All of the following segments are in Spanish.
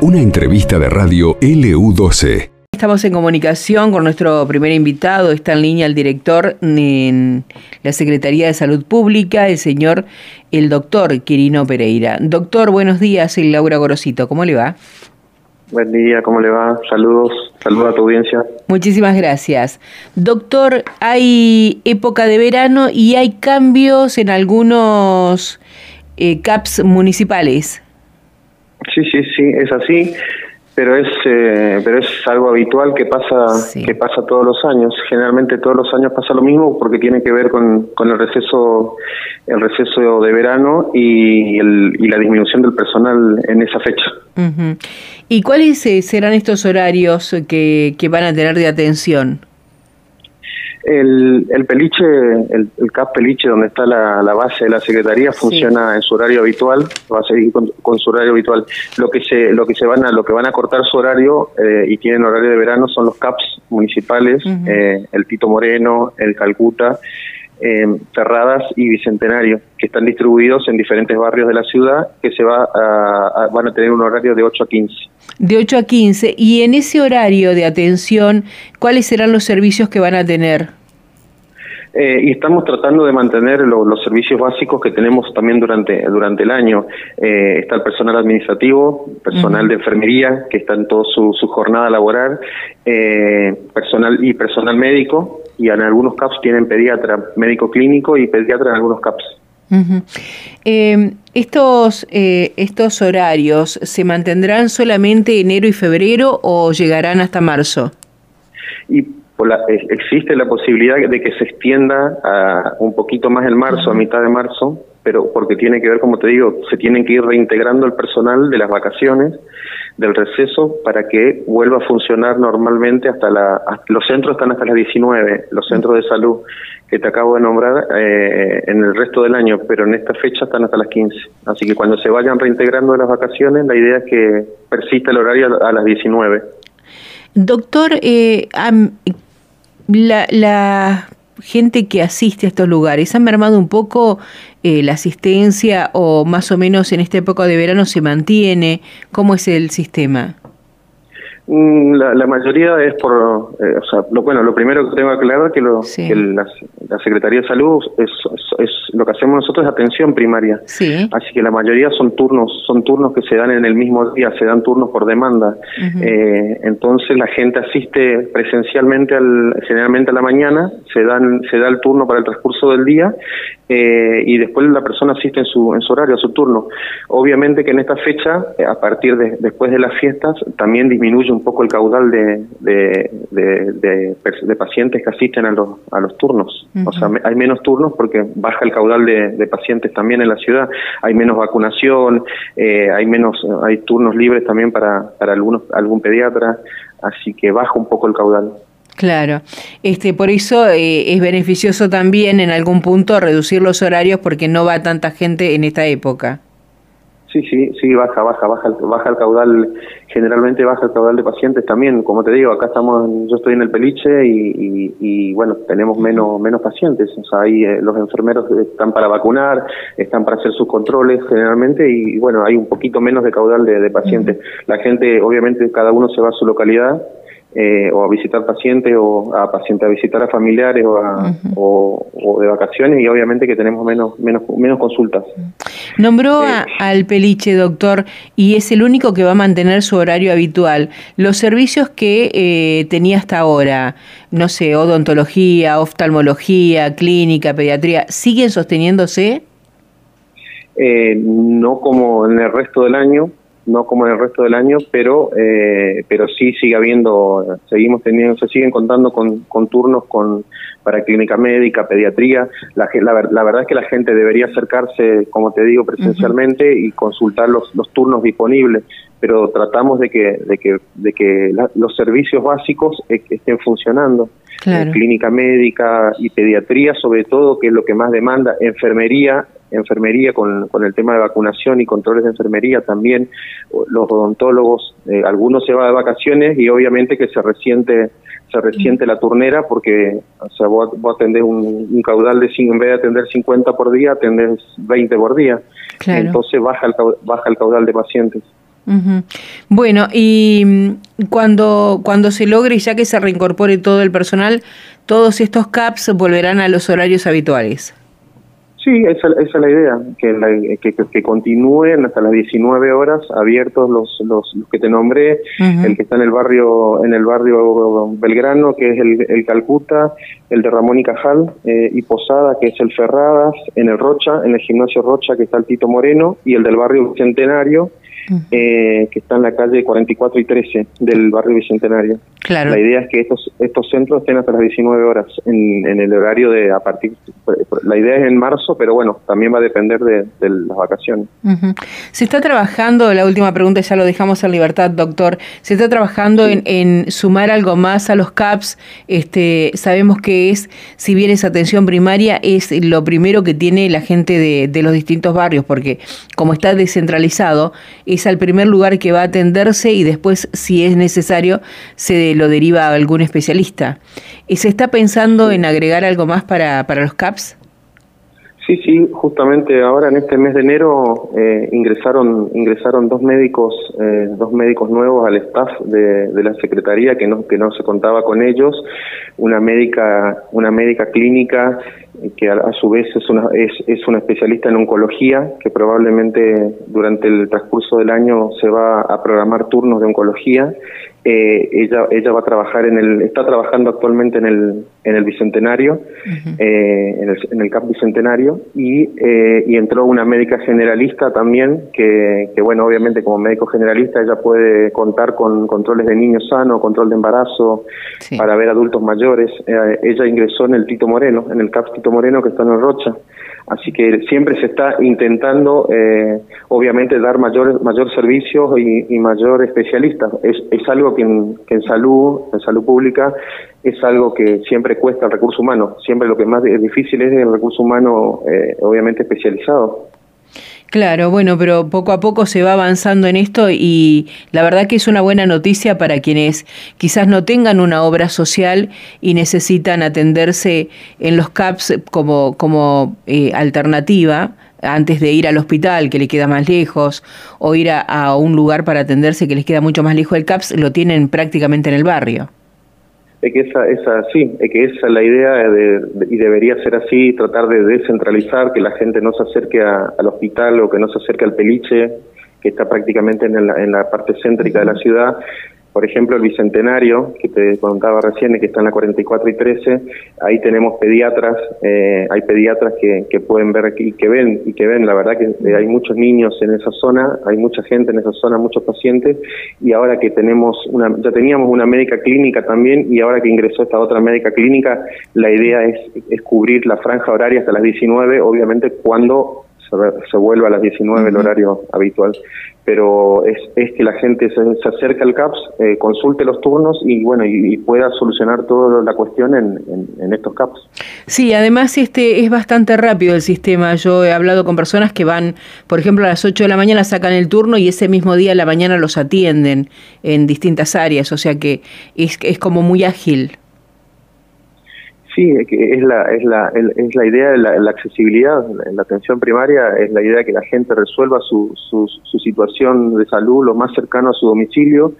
Una entrevista de radio LU12. Estamos en comunicación con nuestro primer invitado. Está en línea el director en la Secretaría de Salud Pública, el señor, el doctor Quirino Pereira. Doctor, buenos días. Soy Laura Gorosito. ¿Cómo le va? Buen día, ¿cómo le va? Saludos, saludos a tu audiencia. Muchísimas gracias. Doctor, hay época de verano y hay cambios en algunos eh, CAPS municipales. Sí, sí, sí, es así, pero es eh, pero es algo habitual que pasa que pasa todos los años. Generalmente todos los años pasa lo mismo porque tiene que ver con, con el receso el receso de verano y, el, y la disminución del personal en esa fecha. ¿Y cuáles eh, serán estos horarios que, que van a tener de atención? El, el peliche, el, CAP peliche, donde está la, base de la secretaría, funciona en su horario habitual, va a seguir con, su horario habitual. Lo que se, lo que se van a, lo que van a cortar su horario eh, y tienen horario de verano son los CAPs municipales, eh, el Tito Moreno, el Calcuta, eh, Ferradas y Bicentenario, que están distribuidos en diferentes barrios de la ciudad, que se va a, van a tener un horario de 8 a 15. De 8 a 15. Y en ese horario de atención, ¿cuáles serán los servicios que van a tener? Eh, y estamos tratando de mantener los servicios básicos que tenemos también durante durante el año. Eh, está el personal administrativo, personal de enfermería que está en toda su, jornada laboral, eh, personal y personal médico y en algunos CAPS tienen pediatra, médico clínico y pediatra en algunos CAPS. estos, ¿Estos horarios se mantendrán solamente enero y febrero o llegarán hasta marzo? Y existe la posibilidad de que se extienda a un poquito más en marzo, a mitad de marzo, pero porque tiene que ver, como te digo, se tienen que ir reintegrando el personal de las vacaciones, del receso, para que vuelva a funcionar normalmente hasta la... los centros están hasta las 19, los centros de salud que te acabo de nombrar eh, en el resto del año, pero en esta fecha están hasta las 15. Así que cuando se vayan reintegrando de las vacaciones, la idea es que persista el horario a las 19. Doctor, eh, la, la gente que asiste a estos lugares, ¿han mermado un poco eh, la asistencia o más o menos en esta época de verano se mantiene? ¿Cómo es el sistema? Mm, la, la, mayoría es por, eh, o sea, lo, bueno, lo primero que tengo que aclarar es que, lo, que la, Secretaría de Salud es, es, lo que hacemos nosotros es atención primaria. Sí. Así que la mayoría son turnos, son turnos que se dan en el mismo día, se dan turnos por demanda. eh, entonces la gente asiste presencialmente al, generalmente a la mañana, se dan, se da el turno para el transcurso del día eh, y después la persona asiste en su, en su horario, a su turno. Obviamente que en esta fecha, eh, a partir de después de las fiestas, también disminuye un poco el caudal de, de, de, pacientes que asisten a los, a los turnos. O sea, hay menos turnos porque baja el caudal de, pacientes también en la ciudad. Hay menos vacunación, eh, hay menos, hay turnos libres también para, para algunos, algún pediatra, así que baja un poco el caudal. Claro, este, por eso eh, es beneficioso también en algún punto reducir los horarios porque no va tanta gente en esta época. Sí, sí, sí, baja, baja, baja, baja el caudal, generalmente baja el caudal de pacientes también. Como te digo, acá estamos, yo estoy en el peliche y, y, bueno, tenemos menos menos pacientes. O sea, ahí eh, los enfermeros están para vacunar, están para hacer sus controles generalmente y, bueno, hay un poquito menos de caudal de, de pacientes. La gente, obviamente, cada uno se va a su localidad eh, o a visitar pacientes o a pacientes a visitar a familiares o, o, de vacaciones y obviamente que tenemos menos menos menos consultas. Nombró eh, al Peliche, doctor, y es el único que va a mantener su horario habitual. Los servicios que eh, tenía hasta ahora, no sé, odontología, oftalmología, clínica, pediatría, ¿siguen sosteniéndose? no como en el resto del año, no como en el resto del año, pero eh, pero sí sigue habiendo, seguimos teniendo, se siguen contando con, con turnos con para clínica médica, pediatría. La, la, verdad es que la gente debería acercarse, como te digo, presencialmente y consultar los, los turnos disponibles. Pero tratamos de que, de que, de que los servicios básicos e, estén funcionando. clínica médica y pediatría, sobre todo, que es lo que más demanda, enfermería, enfermería con, con el tema de vacunación y controles de enfermería también, los odontólogos, eh, algunos se van de vacaciones y obviamente que se resiente se resiente la turnera porque o sea, vos, atendés un, caudal de, en vez de atender 50 por día, atendés 20 por día. Entonces baja el, baja el caudal de pacientes. Bueno, y mm, cuando, cuando se logre, ya que se reincorpore todo el personal, todos estos CAPS volverán a los horarios habituales. Sí, esa, esa es la idea, que, que, que, continúen hasta las 19 horas abiertos los, los, que te nombré, el que está en el barrio en el barrio Belgrano, que es el, el Calcuta, el de Ramón y Cajal, eh, y Posada, que es el Ferradas, en el Rocha, en el gimnasio Rocha, que está el Tito Moreno, y el del barrio Centenario, eh, que está en la calle 44 y 13 del barrio Bicentenario. Claro. La idea es que estos estos centros estén hasta las 19 horas en, el horario de a partir. La idea es en marzo, pero bueno, también va a depender de, las vacaciones. Se está trabajando, la última pregunta ya lo dejamos en libertad, doctor. Se está trabajando en, sumar algo más a los CAPS. Este, sabemos que es, si bien es atención primaria, es lo primero que tiene la gente de, de los distintos barrios, porque como está descentralizado, es al primer lugar que va a atenderse y después, si es necesario, se lo deriva a algún especialista. ¿Se está pensando en agregar algo más para, para los CAPS? Sí, sí, justamente ahora en este mes de enero eh, ingresaron ingresaron dos médicos eh, dos médicos nuevos al staff de, de, la secretaría que no que no se contaba con ellos, una médica una médica clínica que a, su vez es una, es, es una especialista en oncología, que probablemente durante el transcurso del año se va a programar turnos de oncología. Eh, ella, ella va a trabajar en el, está trabajando actualmente en el, en el Bicentenario, eh, en, el, en el CAP Bicentenario, y, eh, y entró una médica generalista también, que, que bueno, obviamente como médico generalista ella puede contar con controles de niños sanos, control de embarazo, para ver adultos mayores. ella ingresó en el Tito Moreno, en el CAP Tito Moreno que está en Rocha. Así que siempre se está intentando, eh, obviamente, dar mayor mayor servicio y, mayor especialista. Es, es algo que en, salud, en salud pública, es algo que siempre cuesta el recurso humano. Siempre lo que más es difícil es el recurso humano, eh, obviamente, especializado. Claro, bueno, pero poco a poco se va avanzando en esto y la verdad que es una buena noticia para quienes quizás no tengan una obra social y necesitan atenderse en los CAPS como, como eh, alternativa antes de ir al hospital que le queda más lejos o ir a, un lugar para atenderse que les queda mucho más lejos. El CAPS, lo tienen prácticamente en el barrio es que esa, esa sí, es que esa es la idea de, y debería ser así, tratar de descentralizar, que la gente no se acerque al hospital o que no se acerque al peliche, que está prácticamente en la, en la parte céntrica de la ciudad, por ejemplo, el Bicentenario, que te contaba recién, que está en la 44 y 13, ahí tenemos pediatras, eh, hay pediatras que, que pueden ver aquí, que ven, y que ven, la verdad que eh, hay muchos niños en esa zona, hay mucha gente en esa zona, muchos pacientes, y ahora que tenemos una, ya teníamos una médica clínica también, y ahora que ingresó esta otra médica clínica, la idea es, es cubrir la franja horaria hasta las 19, obviamente cuando se, vuelva a las 19 el horario habitual pero es, es que la gente se, se acerque al CAPS, eh, consulte los turnos y bueno y, pueda solucionar toda la cuestión en, en, estos CAPS. Sí, además este es bastante rápido el sistema. Yo he hablado con personas que van, por ejemplo, a las 8 de la mañana sacan el turno y ese mismo día a la mañana los atienden en distintas áreas, o sea que es, es como muy ágil. Sí, es la, es la, es la idea de la, accesibilidad en la atención primaria, es la idea de que la gente resuelva su, su, situación de salud lo más cercano a su domicilio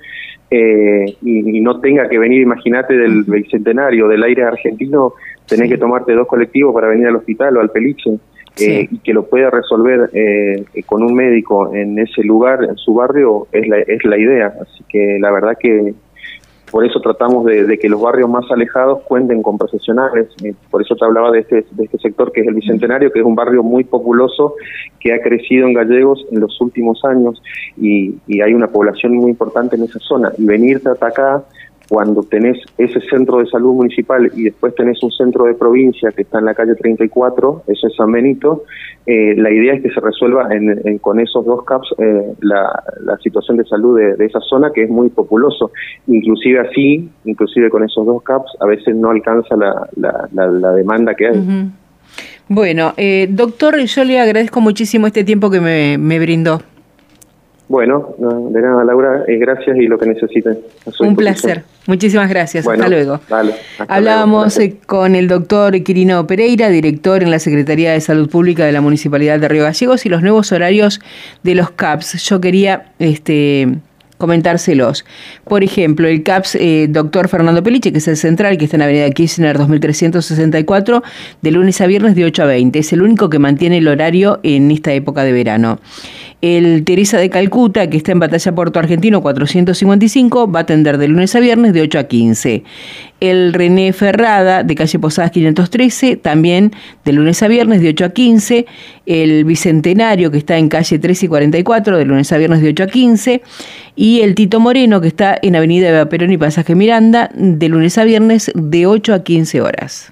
eh, y, no tenga que venir, imagínate, del bicentenario, del aire argentino, tenés que tomarte dos colectivos para venir al hospital o al peliche. Eh, y que lo pueda resolver eh, con un médico en ese lugar, en su barrio, es la, es la idea. Así que la verdad que por eso tratamos de, que los barrios más alejados cuenten con profesionales. Eh, por eso te hablaba de este, de este sector que es el Bicentenario, que es un barrio muy populoso que ha crecido en Gallegos en los últimos años y, hay una población muy importante en esa zona. Y venirte hasta acá cuando tenés ese centro de salud municipal y después tenés un centro de provincia que está en la calle 34, ese es San Benito, eh, la idea es que se resuelva con esos dos CAPS eh, la, situación de salud de, esa zona que es muy populoso. Inclusive así, inclusive con esos dos CAPS, a veces no alcanza la, demanda que hay. Bueno, eh, doctor, yo le agradezco muchísimo este tiempo que me brindó. Bueno, de nada, Laura, eh, gracias y lo que necesiten. Un placer. Muchísimas gracias. hasta luego. Hablábamos eh, con el doctor Quirino Pereira, director en la Secretaría de Salud Pública de la Municipalidad de Río Gallegos y los nuevos horarios de los CAPS. Yo quería este, comentárselos. Por ejemplo, el CAPS eh, Doctor Fernando Peliche, que es el central, que está en Avenida Kirchner 2364, de lunes a viernes de 8 a 20. Es el único que mantiene el horario en esta época de verano. El Teresa de Calcuta, que está en Batalla Puerto Argentino 455, va a atender de lunes a viernes de 8 a 15. El René Ferrada, de calle Posadas 513, también de lunes a viernes de 8 a 15. El Bicentenario, que está en calle 3 y 44, de lunes a viernes de 8 a 15. Y el Tito Moreno, que está en Avenida Eva Perón y Pasaje Miranda, de lunes a viernes de 8 a 15 horas.